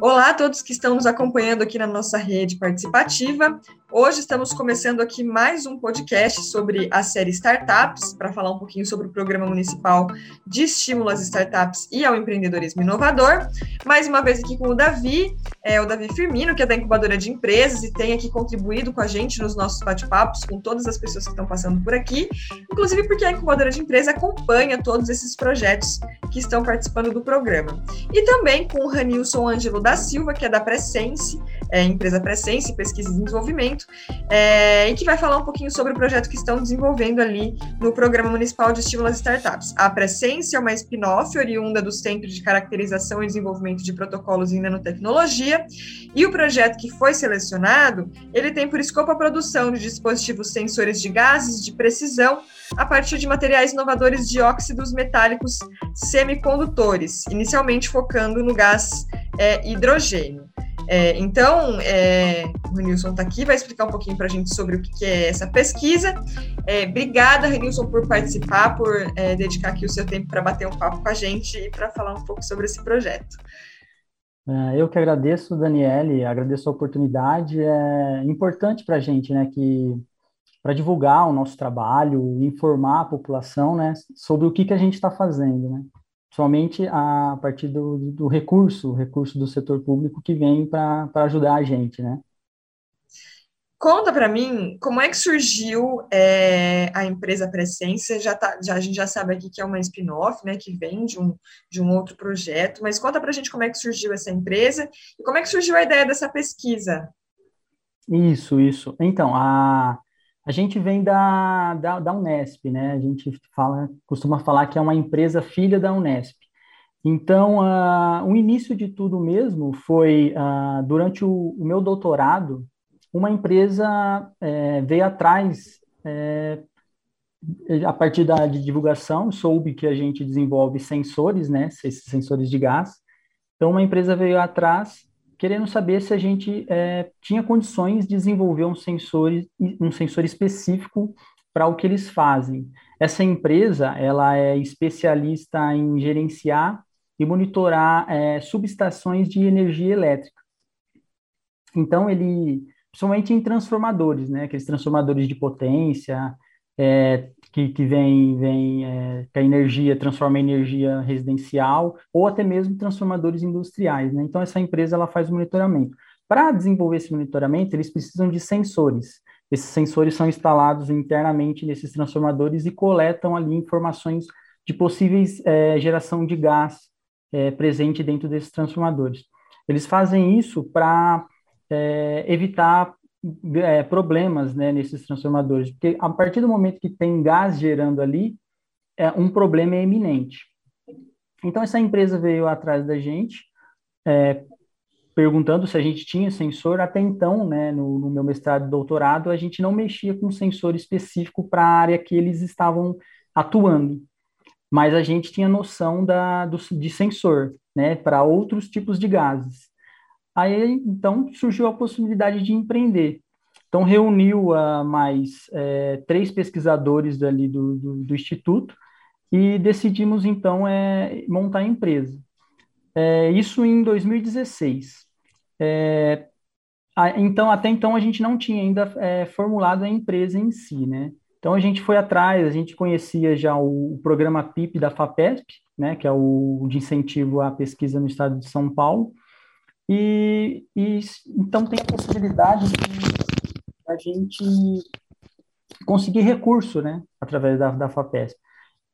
Olá a todos que estão nos acompanhando aqui na nossa rede participativa. Hoje estamos começando aqui mais um podcast sobre a série Startups, para falar um pouquinho sobre o Programa Municipal de Estímulo às Startups e ao Empreendedorismo Inovador. Mais uma vez aqui com o Davi, é, o Davi Firmino, que é da Incubadora de Empresas e tem aqui contribuído com a gente nos nossos bate-papos com todas as pessoas que estão passando por aqui, inclusive porque a Incubadora de Empresas acompanha todos esses projetos que estão participando do programa. E também com o Ranilson Ângelo da Silva, que é da Presense, é, empresa Presense, Pesquisa e Desenvolvimento, é, e que vai falar um pouquinho sobre o projeto que estão desenvolvendo ali no Programa Municipal de Estímulo às Startups. A Presense é uma spin-off oriunda do Centro de Caracterização e Desenvolvimento de Protocolos em Nanotecnologia, e o projeto que foi selecionado, ele tem por escopo a produção de dispositivos sensores de gases de precisão a partir de materiais inovadores de óxidos metálicos semicondutores, inicialmente focando no gás é, hidrogênio. É, então, é, o Renilson está aqui, vai explicar um pouquinho para a gente sobre o que, é essa pesquisa. É, obrigada, Renilson, por participar, por é, dedicar aqui o seu tempo para bater um papo com a gente e para falar um pouco sobre esse projeto. É, eu que agradeço, Daniele, agradeço a oportunidade. É importante para a gente, né, que para divulgar o nosso trabalho, informar a população, né, sobre o que, que a gente está fazendo, né somente a partir do, do recurso, recurso do setor público que vem para ajudar a gente, né? Conta para mim como é que surgiu é, a empresa Presença. Já, tá, já a gente já sabe aqui que é uma spin-off, né, que vem de um, de um outro projeto. Mas conta para a gente como é que surgiu essa empresa e como é que surgiu a ideia dessa pesquisa. Isso, isso. Então, a, a gente vem da, da, da, Unesp, né? A gente fala, costuma falar que é uma empresa filha da Unesp. Então, uh, o início de tudo mesmo foi uh, durante o, o, meu doutorado, uma empresa é, veio atrás, é, a partir da de divulgação, soube que a gente desenvolve sensores, né? Sensores de gás. Então, uma empresa veio atrás querendo saber se a gente é, tinha condições de desenvolver um sensor, um sensor específico para o que eles fazem. Essa empresa, ela é especialista em gerenciar e monitorar é, subestações de energia elétrica. Então, ele, principalmente em transformadores, né, aqueles transformadores de potência, é, que, que vem, vem é, que a energia transforma em energia residencial ou até mesmo transformadores industriais. Né? Então, essa empresa ela faz monitoramento. Para desenvolver esse monitoramento, eles precisam de sensores. Esses sensores são instalados internamente nesses transformadores e coletam ali informações de possíveis é, geração de gás é, presente dentro desses transformadores. Eles fazem isso para é, evitar é, problemas né, nesses transformadores, porque a partir do momento que tem gás gerando ali, é, um problema é eminente. Então, essa empresa veio atrás da gente, é, perguntando se a gente tinha sensor. Até então, né, no, no meu mestrado e doutorado, a gente não mexia com sensor específico para a área que eles estavam atuando, mas a gente tinha noção da, do, de sensor né, para outros tipos de gases. Aí, então, surgiu a possibilidade de empreender. Então, reuniu uh, mais é, três pesquisadores ali do, do, do, Instituto e decidimos, então, é, montar a empresa. É, isso em 2016. É, a, então, até então, a gente não tinha ainda é, formulado a empresa em si, né? Então, a gente foi atrás, a gente conhecia já o, o programa PIP da FAPESP, né, que é o de incentivo à pesquisa no estado de São Paulo, e, e então tem a possibilidade de a gente conseguir recurso, né, através da, da FAPESP,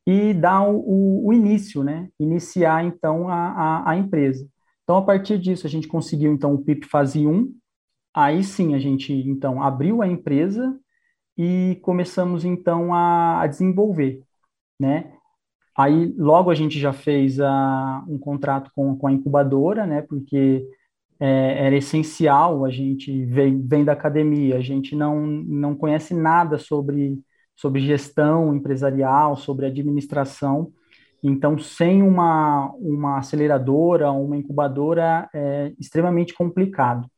e dar o, o, o início, né, iniciar então a, a, a, empresa. Então, a partir disso, a gente conseguiu então o PIP fase 1, aí sim a gente então abriu a empresa e começamos então a, a desenvolver, né, Aí, logo a gente já fez a, um contrato com, com a incubadora, né? Porque é, era essencial, a gente vem, vem da academia, a gente não, não conhece nada sobre, sobre gestão empresarial, sobre administração, então, sem uma, uma aceleradora, uma incubadora, é extremamente complicado,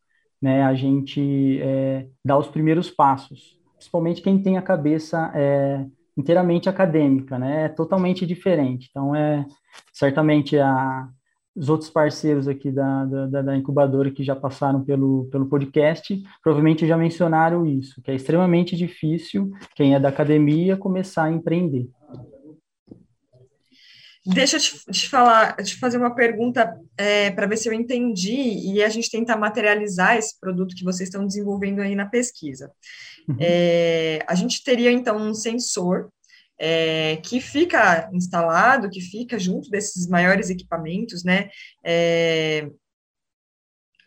né, a gente é, dar os primeiros passos, principalmente quem tem a cabeça é, inteiramente acadêmica, né, é totalmente diferente, então, é certamente a os outros parceiros aqui da, da, da, incubadora que já passaram pelo, pelo podcast, provavelmente já mencionaram isso, que é extremamente difícil quem é da academia começar a empreender. Deixa eu te, te falar, te fazer uma pergunta é, para ver se eu entendi e a gente tentar materializar esse produto que vocês estão desenvolvendo aí na pesquisa. Uhum. É, a gente teria então um sensor é, que fica instalado, que fica junto desses maiores equipamentos, né, é,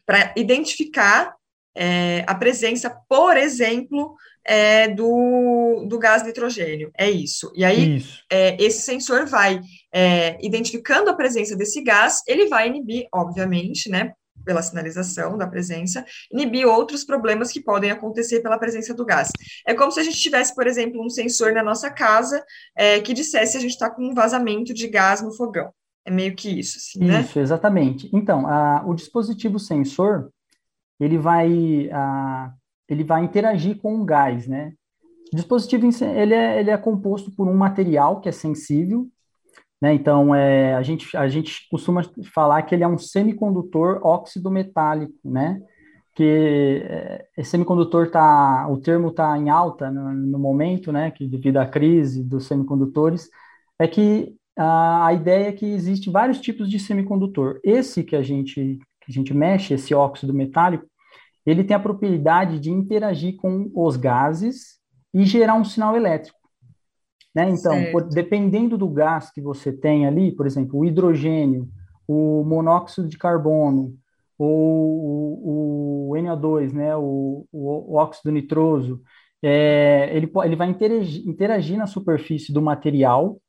para identificar é, a presença, por exemplo, é, do, do gás nitrogênio. É isso. E aí, isso. É, esse sensor vai é, identificando a presença desse gás, ele vai inibir, obviamente, né, pela sinalização da presença, inibir outros problemas que podem acontecer pela presença do gás. É como se a gente tivesse, por exemplo, um sensor na nossa casa é, que dissesse se a gente está com um vazamento de gás no fogão. É meio que isso, assim, né? Isso, exatamente. Então, a, o dispositivo sensor, ele vai, a, ele vai interagir com o gás, né? O dispositivo, ele é, ele é composto por um material que é sensível, né? Então, é, a, gente, a gente costuma falar que ele é um semicondutor óxido metálico, né? que é, esse semicondutor tá, o termo está em alta no, no, momento, né, que devido à crise dos semicondutores, é que a, a ideia é que existe vários tipos de semicondutor. Esse que a gente que a gente mexe, esse óxido metálico, ele tem a propriedade de interagir com os gases e gerar um sinal elétrico. Né? Então, por, dependendo do gás que você tem ali, por exemplo, o hidrogênio, o monóxido de carbono, ou o, o NO2, né, o, o, o óxido nitroso, é, ele, ele vai interagir, interagir na superfície do material,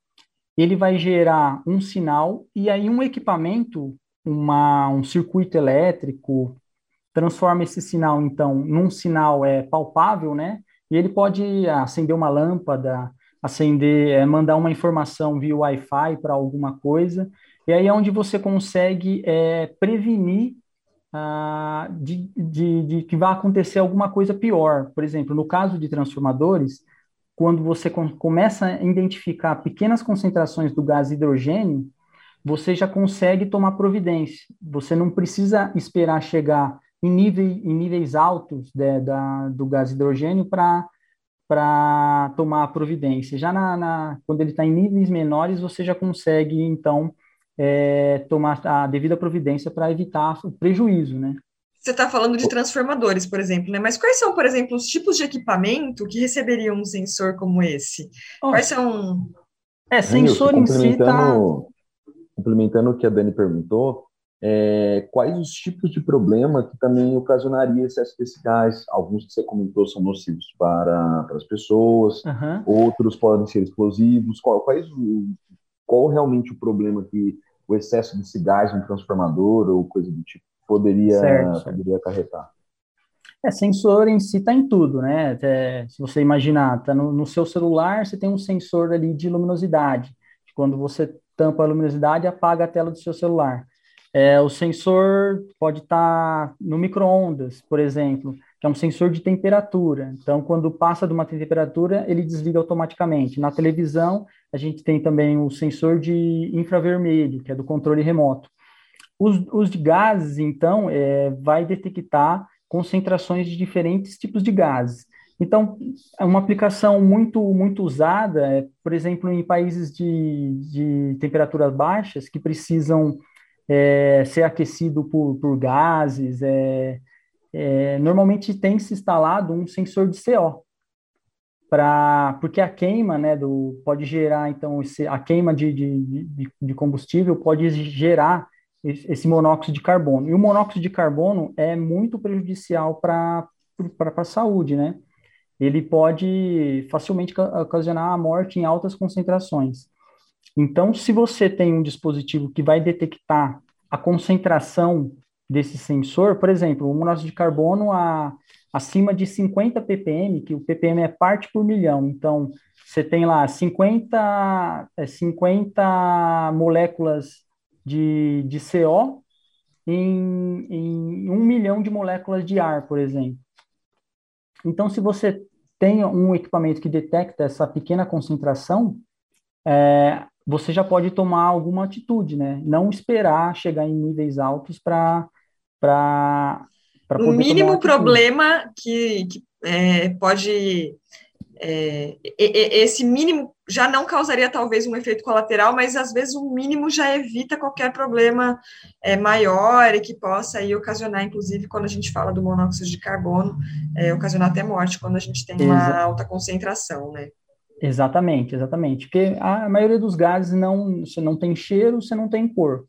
ele vai gerar um sinal, e aí um equipamento, uma, um circuito elétrico, transforma esse sinal, então, num sinal é, palpável, né? E ele pode acender uma lâmpada, acender, é, mandar uma informação via Wi-Fi para alguma coisa, e aí é onde você consegue é, prevenir ah, de, de, de, que vai acontecer alguma coisa pior. Por exemplo, no caso de transformadores, quando você com, começa a identificar pequenas concentrações do gás hidrogênio, você já consegue tomar providência. Você não precisa esperar chegar em, nível, em níveis altos de, da, do gás hidrogênio para para tomar a providência. Já na, na quando ele está em níveis menores, você já consegue, então, é, tomar a devida providência para evitar o prejuízo, né? Você está falando de transformadores, por exemplo, né? Mas quais são, por exemplo, os tipos de equipamento que receberiam um sensor como esse? Oh, quais são... É, sensor em si tá... Complementando o que a Dani perguntou, é, quais os tipos de problema que também ocasionaria excesso desse gás. Alguns que você comentou são nocivos para, para as pessoas, uhum. outros podem ser explosivos. Qual, quais, qual realmente o problema que o excesso desse gás no transformador ou coisa do tipo poderia, certo, poderia acarretar? É, sensor em si está em tudo, né? Se você imaginar, tá no, no seu celular, você tem um sensor ali de luminosidade. Quando você tampa a luminosidade, apaga a tela do seu celular. É, o sensor pode estar tá no micro-ondas, por exemplo, que é um sensor de temperatura. Então, quando passa de uma temperatura, ele desliga automaticamente. Na televisão, a gente tem também o sensor de infravermelho, que é do controle remoto. Os, os de gases, então, é, vai detectar concentrações de diferentes tipos de gases. Então, é uma aplicação muito, muito usada, é, por exemplo, em países de, de temperaturas baixas que precisam é, ser aquecido por, por gases. É, é, normalmente tem se instalado um sensor de CO, pra, porque a queima né, do, pode gerar, então, esse, a queima de, de, de combustível pode gerar esse monóxido de carbono. E o monóxido de carbono é muito prejudicial para a saúde, né? Ele pode facilmente ocasionar a morte em altas concentrações. Então, se você tem um dispositivo que vai detectar a concentração desse sensor, por exemplo, o monóxido de carbono a, acima de 50 ppm, que o ppm é parte por milhão, então você tem lá 50, 50 é, moléculas de, de CO em, em um milhão de moléculas de ar, por exemplo. Então, se você tem um equipamento que detecta essa pequena concentração, é, você já pode tomar alguma atitude, né? Não esperar chegar em níveis altos para para o mínimo problema que, que é, pode é, esse mínimo já não causaria talvez um efeito colateral, mas às vezes o mínimo já evita qualquer problema é, maior e que possa aí ocasionar, inclusive quando a gente fala do monóxido de carbono, é, ocasionar até morte quando a gente tem uma alta concentração, né? Exatamente, exatamente. Porque a maioria dos gases não, você não tem cheiro, você não tem cor.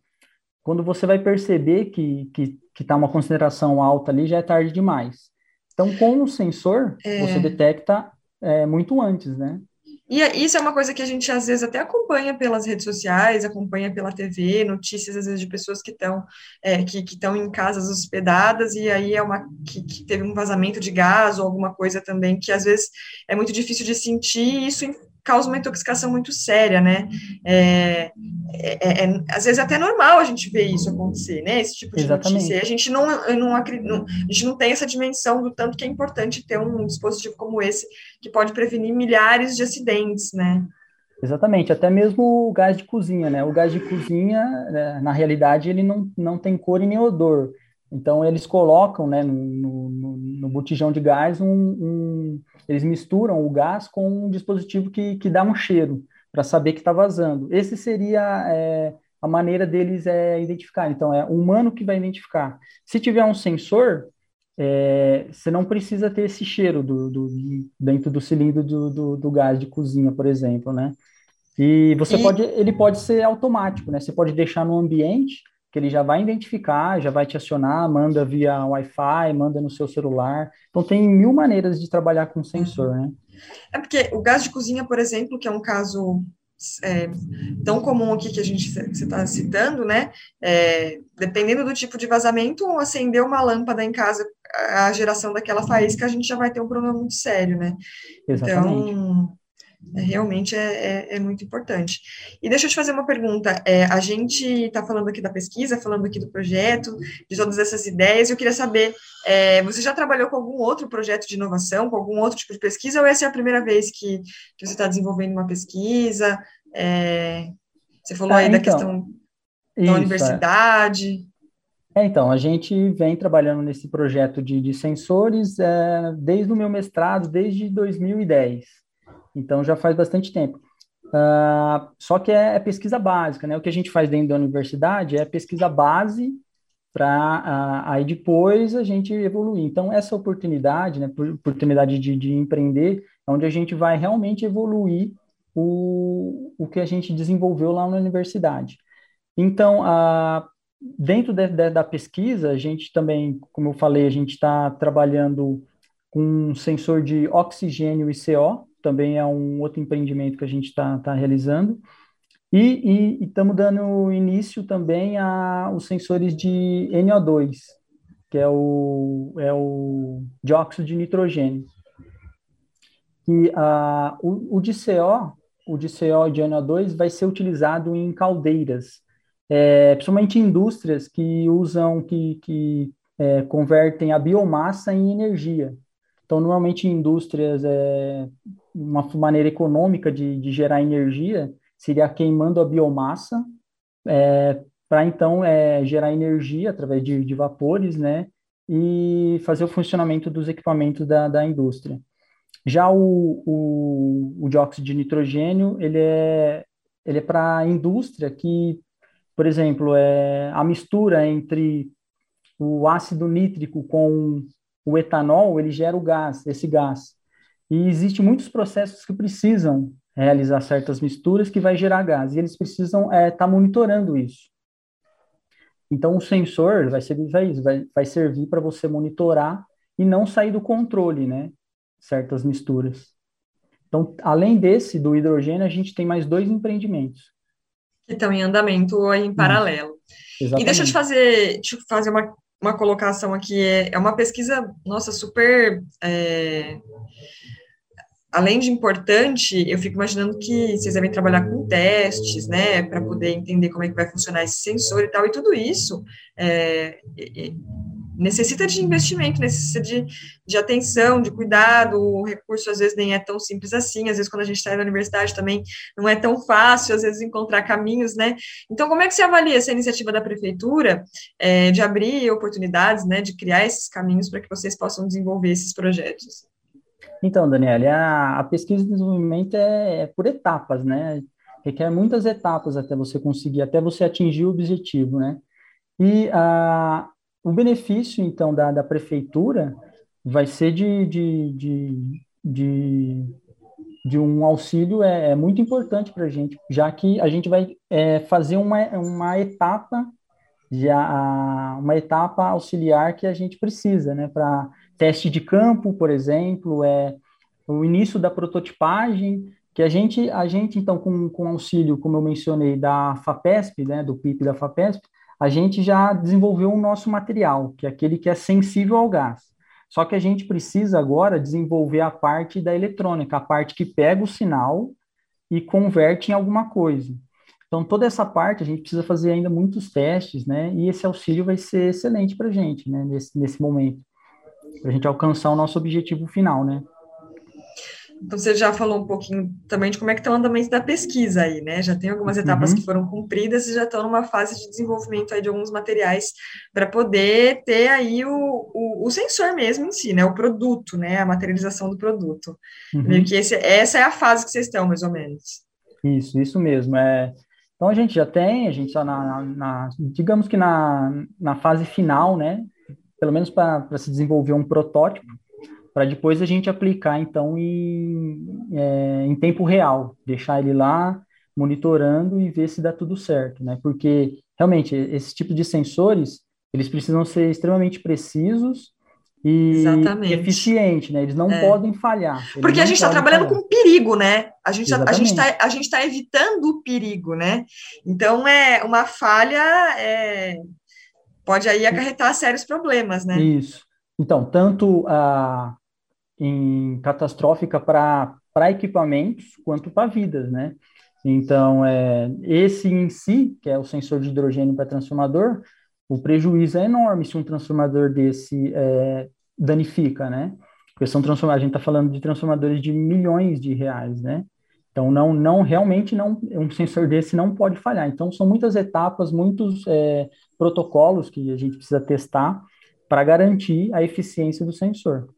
Quando você vai perceber que que está uma concentração alta ali, já é tarde demais. Então, com o sensor, é... você detecta é, muito antes, né? E é, isso é uma coisa que a gente às vezes até acompanha pelas redes sociais, acompanha pela TV, notícias às vezes de pessoas que estão é, que estão em casas hospedadas e aí é uma que, que, teve um vazamento de gás ou alguma coisa também que às vezes é muito difícil de sentir e isso causa uma intoxicação muito séria, né? É, é, é, é, às vezes é até normal a gente ver isso acontecer, né? Esse tipo de Exatamente. notícia. a gente não, não, não, a gente não tem essa dimensão do tanto que é importante ter um dispositivo como esse que pode prevenir milhares de acidentes, né? Exatamente, até mesmo o gás de cozinha, né? O gás de cozinha, né, na realidade, ele não, não tem cor e nem odor. Então, eles colocam né, no, no, no botijão de gás, um, um, eles misturam o gás com um dispositivo que, que dá um cheiro, para saber que está vazando. Esse seria é, a maneira deles é, identificar. Então, é o humano que vai identificar. Se tiver um sensor, é, você não precisa ter esse cheiro do, do dentro do cilindro do, do, do, gás de cozinha, por exemplo, né? E você e... pode, ele pode ser automático, né? Você pode deixar no ambiente que ele já vai identificar, já vai te acionar, manda via Wi-Fi, manda no seu celular. Então tem mil maneiras de trabalhar com sensor, uhum. né? É porque o gás de cozinha, por exemplo, que é um caso é, tão comum aqui que a gente você está citando, né? É, dependendo do tipo de vazamento, acender uma lâmpada em casa, a geração daquela faísca, a gente já vai ter um problema muito sério, né? Exatamente. Então, realmente é, é, é, muito importante. E deixa eu te fazer uma pergunta. É, a gente está falando aqui da pesquisa, falando aqui do projeto, de todas essas ideias. Eu queria saber, é, você já trabalhou com algum outro projeto de inovação, com algum outro tipo de pesquisa, ou essa é a primeira vez que, que você está desenvolvendo uma pesquisa? É, você falou aí então, da questão da isso, universidade. É, então, a gente vem trabalhando nesse projeto de, de sensores desde o meu mestrado, desde 2010. Então já faz bastante tempo. Uh, só que é, é, pesquisa básica, né? O que a gente faz dentro da universidade é pesquisa base para uh, aí depois a gente evoluir. Então essa oportunidade, né? Oportunidade de, de empreender, é onde a gente vai realmente evoluir o, o que a gente desenvolveu lá na universidade. Então, uh, dentro de, de, da pesquisa, a gente também, como eu falei, a gente está trabalhando com um sensor de oxigênio e CO, também é um outro empreendimento que a gente está tá realizando. E estamos dando início também a os sensores de NO2, que é o, é o dióxido de nitrogênio. E a, o, o de CO, o de CO de NO2 vai ser utilizado em caldeiras, é, principalmente em indústrias que usam, que, que é, convertem a biomassa em energia. Então, normalmente em indústrias é, uma maneira econômica de, de gerar energia seria queimando a biomassa é, para então é, gerar energia através de, de, vapores, né, e fazer o funcionamento dos equipamentos da, da indústria. Já o, o, o, dióxido de nitrogênio, ele é, ele é para a indústria que, por exemplo, é a mistura entre o ácido nítrico com o etanol, ele gera o gás, esse gás. E existem muitos processos que precisam realizar certas misturas que vai gerar gás, e eles precisam estar é, tá monitorando isso. Então, o sensor vai servir para isso, vai, vai servir para você monitorar e não sair do controle, né? Certas misturas. Então, além desse, do hidrogênio, a gente tem mais dois empreendimentos. Que estão em andamento em paralelo. Exatamente. E deixa eu te fazer, te fazer uma, uma colocação aqui. É, é uma pesquisa, nossa, super é, além de importante, eu fico imaginando que vocês devem trabalhar com testes, né, para poder entender como é que vai funcionar esse sensor e tal, e tudo isso é, necessita de investimento, necessita de, de atenção, de cuidado, o recurso às vezes nem é tão simples assim, às vezes quando a gente está na universidade também não é tão fácil, às vezes encontrar caminhos, né? Então, como é que você avalia essa iniciativa da prefeitura é, de abrir oportunidades, né, de criar esses caminhos para que vocês possam desenvolver esses projetos? Então, Daniela, a, a pesquisa de desenvolvimento é, é por etapas, né? requer muitas etapas até você conseguir, até você atingir o objetivo, né? E a, o benefício, então, da, da prefeitura vai ser de, de, de, de, de um auxílio é, é muito importante para a gente, já que a gente vai é, fazer uma, uma etapa já uma etapa auxiliar que a gente precisa, né, para teste de campo, por exemplo, é o início da prototipagem, que a gente, a gente então, com, com auxílio, como eu mencionei, da FAPESP, né, do PIP da FAPESP, a gente já desenvolveu o nosso material, que é aquele que é sensível ao gás. Só que a gente precisa agora desenvolver a parte da eletrônica, a parte que pega o sinal e converte em alguma coisa. Então, toda essa parte a gente precisa fazer ainda muitos testes, né? E esse auxílio vai ser excelente para a gente, né? Nesse, nesse momento, para a gente alcançar o nosso objetivo final, né? Então, você já falou um pouquinho também de como é que está o andamento da pesquisa aí, né? Já tem algumas etapas uhum. que foram cumpridas e já estão numa fase de desenvolvimento aí de alguns materiais para poder ter aí o, o, o, sensor mesmo em si, né? O produto, né? A materialização do produto. Uhum. Meio que esse, essa é a fase que vocês estão, mais ou menos. Isso, isso mesmo. É, então, a gente já tem, a gente está na, na, digamos que na, na fase final, né? Pelo menos para se desenvolver um protótipo para depois a gente aplicar, então, em, é, em tempo real, deixar ele lá monitorando e ver se dá tudo certo, né? Porque, realmente, esse tipo de sensores, eles precisam ser extremamente precisos e Exatamente. eficientes, né? Eles não é. podem falhar. Porque a gente está trabalhando falhar. com perigo, né? A gente está a gente tá evitando o perigo, né? Então é uma falha é, pode aí acarretar sérios problemas, né? Isso. Então tanto a em catastrófica para equipamentos quanto para vidas, né? Então, é, esse em si, que é o sensor de hidrogênio para transformador, o prejuízo é enorme se um transformador desse é, danifica, né? Porque são transformadores, a gente está falando de transformadores de milhões de reais, né? Então, não, não, realmente não, um sensor desse não pode falhar. Então, são muitas etapas, muitos é, protocolos que a gente precisa testar para garantir a eficiência do sensor.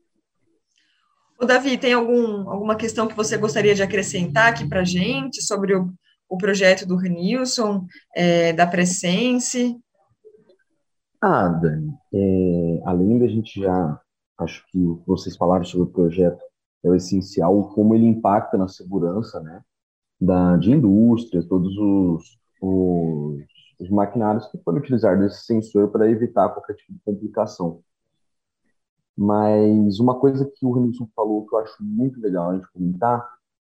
O Davi, tem algum, alguma questão que você gostaria de acrescentar aqui para a gente sobre o, o projeto do Renilson, é, da Presense? Ah, Dani, é, além da gente já, acho que vocês falaram sobre o projeto, é o essencial, como ele impacta na segurança, né, da, de indústria, todos os, os, os maquinários que podem utilizar desse sensor para evitar qualquer tipo de complicação. Mas uma coisa que o Renilson falou que eu acho muito legal a gente comentar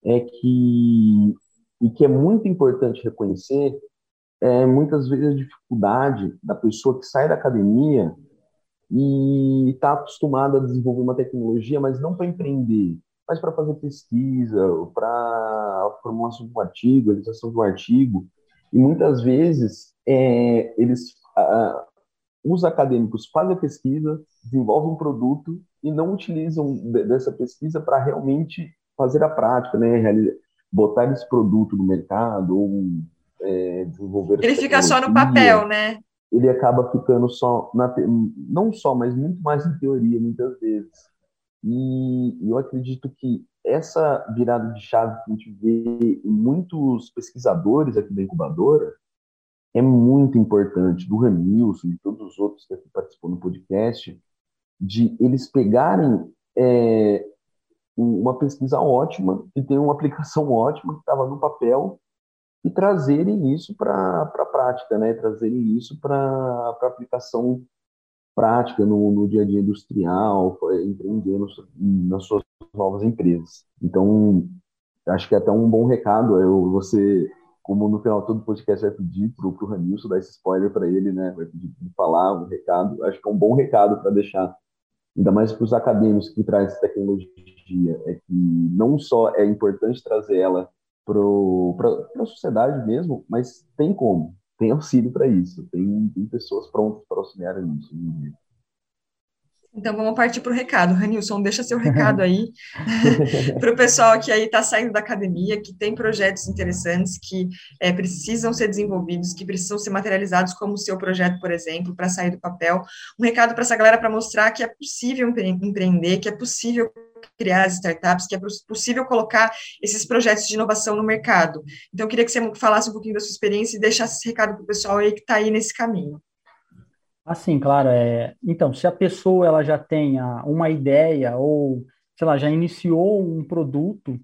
é que, e que é muito importante reconhecer, é muitas vezes a dificuldade da pessoa que sai da academia e está acostumada a desenvolver uma tecnologia, mas não para empreender, mas para fazer pesquisa, para formulação de um artigo, realização de um artigo. E muitas vezes é, eles os acadêmicos fazem a pesquisa, desenvolvem um produto e não utilizam dessa pesquisa para realmente fazer a prática, né? Botar esse produto no mercado ou é, desenvolver. Ele fica só no papel, né? Ele acaba ficando só na não só, mas muito mais em teoria muitas vezes. E eu acredito que essa virada de chave que a gente vê em muitos pesquisadores aqui da incubadora é muito importante, do Ramilson e todos os outros que aqui participam do podcast, de eles pegarem é, uma pesquisa ótima, que tem uma aplicação ótima, que estava no papel, e trazerem isso para a prática, né? trazerem isso para aplicação prática no, no, dia a dia industrial, empreendendo nas suas novas empresas. Então, acho que é até um bom recado eu, você como no final todo podcast vai pedir pro, pro Ranilson dar esse spoiler para ele, né? Vai pedir para falar um recado. Acho que é um bom recado para deixar, ainda mais para os acadêmicos que trazem essa tecnologia, é que não só é importante trazer ela para a sociedade mesmo, mas tem como, tem auxílio para isso, tem, tem pessoas prontas para auxiliar nisso. Então vamos partir para o recado. Ranilson, deixa seu recado aí para o pessoal que aí está saindo da academia, que tem projetos interessantes que é, precisam ser desenvolvidos, que precisam ser materializados, como o seu projeto, por exemplo, para sair do papel. Um recado para essa galera para mostrar que é possível empreender, que é possível criar as startups, que é possível colocar esses projetos de inovação no mercado. Então, eu queria que você falasse um pouquinho da sua experiência e deixasse esse recado para o pessoal aí que está aí nesse caminho. Assim, claro, é, então, se a pessoa ela já tenha uma ideia ou, sei lá, já iniciou um produto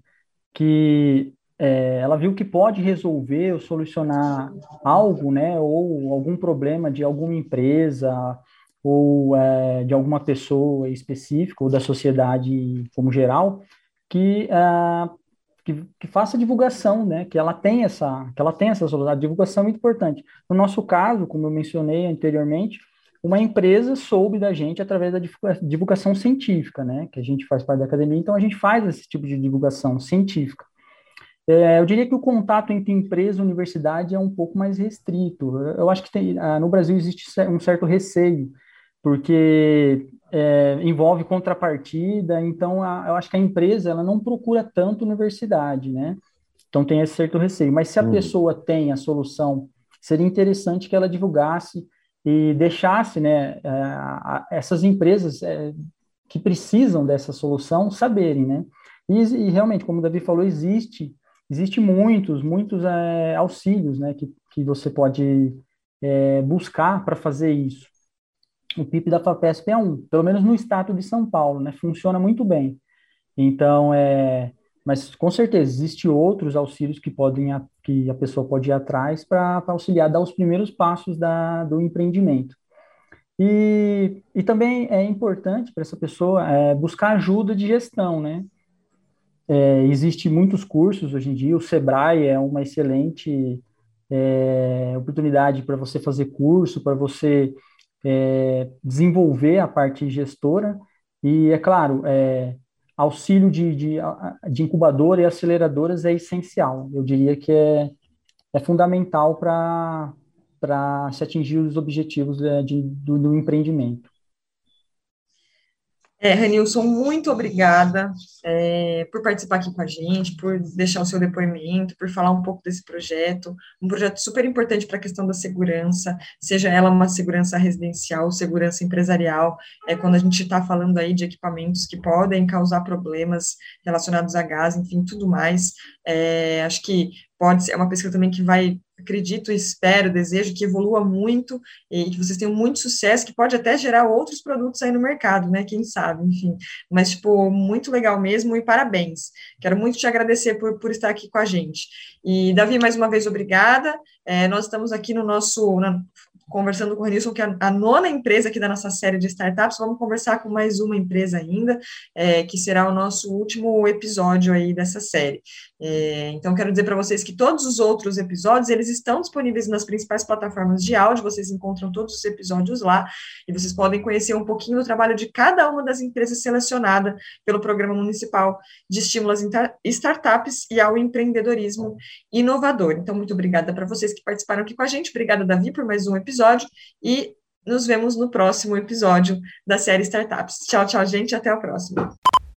que é, ela viu que pode resolver ou solucionar algo, né, ou algum problema de alguma empresa ou é, de alguma pessoa específica ou da sociedade como geral, que, é, que, que, faça divulgação, né, que ela tem essa, que ela tem essa. A divulgação é muito importante. No nosso caso, como eu mencionei anteriormente, uma empresa soube da gente através da divulgação científica, né? Que a gente faz parte da academia, então a gente faz esse tipo de divulgação científica. É, eu diria que o contato entre empresa e universidade é um pouco mais restrito. Eu acho que tem, ah, no Brasil existe um certo receio, porque é, envolve contrapartida, então a, eu acho que a empresa ela não procura tanto universidade, né? Então tem esse certo receio. Mas se a hum. pessoa tem a solução, seria interessante que ela divulgasse e deixasse né, é, essas empresas é, que precisam dessa solução saberem, né? E, e, realmente, como o Davi falou, existe existe muitos muitos é, auxílios, né, que, que você pode é, buscar para fazer isso. O PIP da Fapesp é um, pelo menos no estado de São Paulo, né? Funciona muito bem. Então, é, mas com certeza existe outros auxílios que podem que a pessoa pode ir atrás para auxiliar dar os primeiros passos da, do empreendimento. E, e também é importante para essa pessoa é, buscar ajuda de gestão, né? É, Existem muitos cursos hoje em dia, o Sebrae é uma excelente é, oportunidade para você fazer curso, para você é, desenvolver a parte gestora, e é claro, é, auxílio de, de, de incubadora e aceleradoras é essencial. Eu diria que é, é fundamental para se atingir os objetivos de, de do, do empreendimento. É, Ranilson, muito obrigada é, por participar aqui com a gente, por deixar o seu depoimento, por falar um pouco desse projeto, um projeto super importante para a questão da segurança, seja ela uma segurança residencial, segurança empresarial, é, quando a gente está falando aí de equipamentos que podem causar problemas relacionados a gás, enfim, tudo mais, é, acho que pode ser é uma pesquisa também que vai acredito, espero, desejo que evolua muito e que vocês tenham muito sucesso, que pode até gerar outros produtos aí no mercado, né? Quem sabe, enfim. Mas, tipo, muito legal mesmo e parabéns. Quero muito te agradecer por, por estar aqui com a gente. E, Davi, mais uma vez, obrigada. É, nós estamos aqui no nosso, na, conversando com o Renilson, que é a nona empresa aqui da nossa série de startups. Vamos conversar com mais uma empresa ainda, é, que será o nosso último episódio aí dessa série. É, então, quero dizer para vocês que todos os outros episódios, eles estão disponíveis nas principais plataformas de áudio, vocês encontram todos os episódios lá, e vocês podem conhecer um pouquinho do trabalho de cada uma das empresas selecionada pelo Programa Municipal de Estímulo às Startups e ao Empreendedorismo Inovador. Então, muito obrigada para vocês que participaram aqui com a gente, obrigada, Davi, por mais um episódio, e nos vemos no próximo episódio da série Startups. Tchau, tchau, gente, até a próxima.